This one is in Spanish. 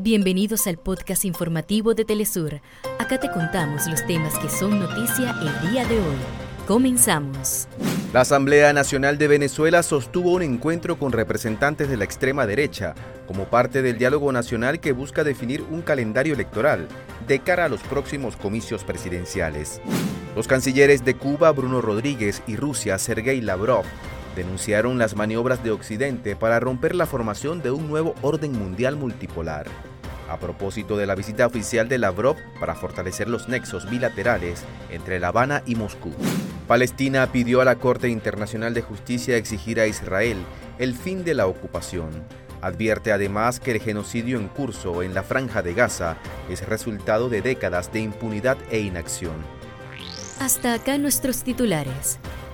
Bienvenidos al podcast informativo de Telesur. Acá te contamos los temas que son noticia el día de hoy. Comenzamos. La Asamblea Nacional de Venezuela sostuvo un encuentro con representantes de la extrema derecha como parte del diálogo nacional que busca definir un calendario electoral de cara a los próximos comicios presidenciales. Los cancilleres de Cuba, Bruno Rodríguez, y Rusia, Sergei Lavrov, denunciaron las maniobras de Occidente para romper la formación de un nuevo orden mundial multipolar. A propósito de la visita oficial de Lavrov para fortalecer los nexos bilaterales entre La Habana y Moscú. Palestina pidió a la Corte Internacional de Justicia exigir a Israel el fin de la ocupación. Advierte además que el genocidio en curso en la franja de Gaza es resultado de décadas de impunidad e inacción. Hasta acá nuestros titulares.